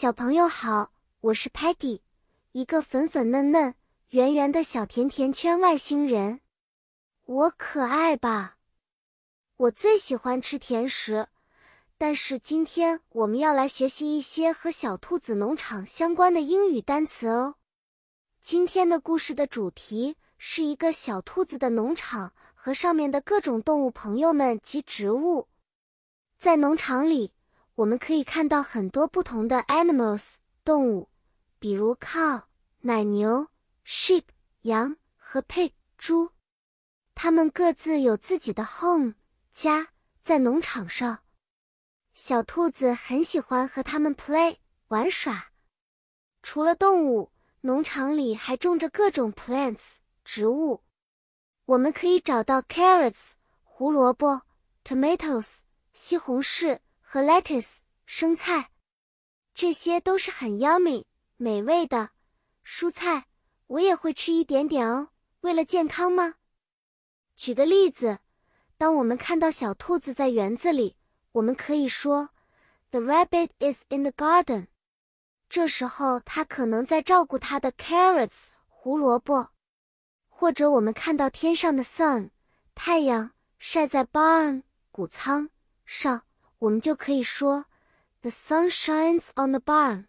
小朋友好，我是 Patty，一个粉粉嫩嫩、圆圆的小甜甜圈外星人。我可爱吧？我最喜欢吃甜食，但是今天我们要来学习一些和小兔子农场相关的英语单词哦。今天的故事的主题是一个小兔子的农场和上面的各种动物朋友们及植物。在农场里。我们可以看到很多不同的 animals 动物，比如 cow 奶牛、sheep 羊和 pig 猪，它们各自有自己的 home 家，在农场上。小兔子很喜欢和它们 play 玩耍。除了动物，农场里还种着各种 plants 植物。我们可以找到 carrots 胡萝卜、tomatoes 西红柿。和 lettuce 生菜，这些都是很 yummy 美味的蔬菜，我也会吃一点点哦。为了健康吗？举个例子，当我们看到小兔子在园子里，我们可以说 The rabbit is in the garden。这时候它可能在照顾它的 carrots 胡萝卜。或者我们看到天上的 sun 太阳晒在 barn 谷仓上。我们就可以说，The sun shines on the barn，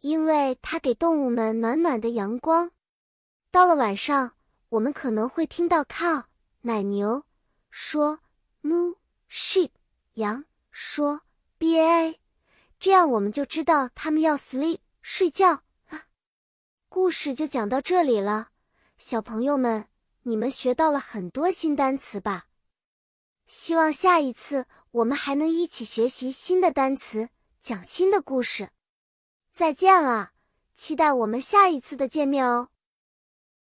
因为它给动物们暖暖的阳光。到了晚上，我们可能会听到 cow 奶牛说 moo sheep 羊说 ba，这样我们就知道它们要 sleep 睡觉了。故事就讲到这里了，小朋友们，你们学到了很多新单词吧？希望下一次我们还能一起学习新的单词，讲新的故事。再见了，期待我们下一次的见面哦。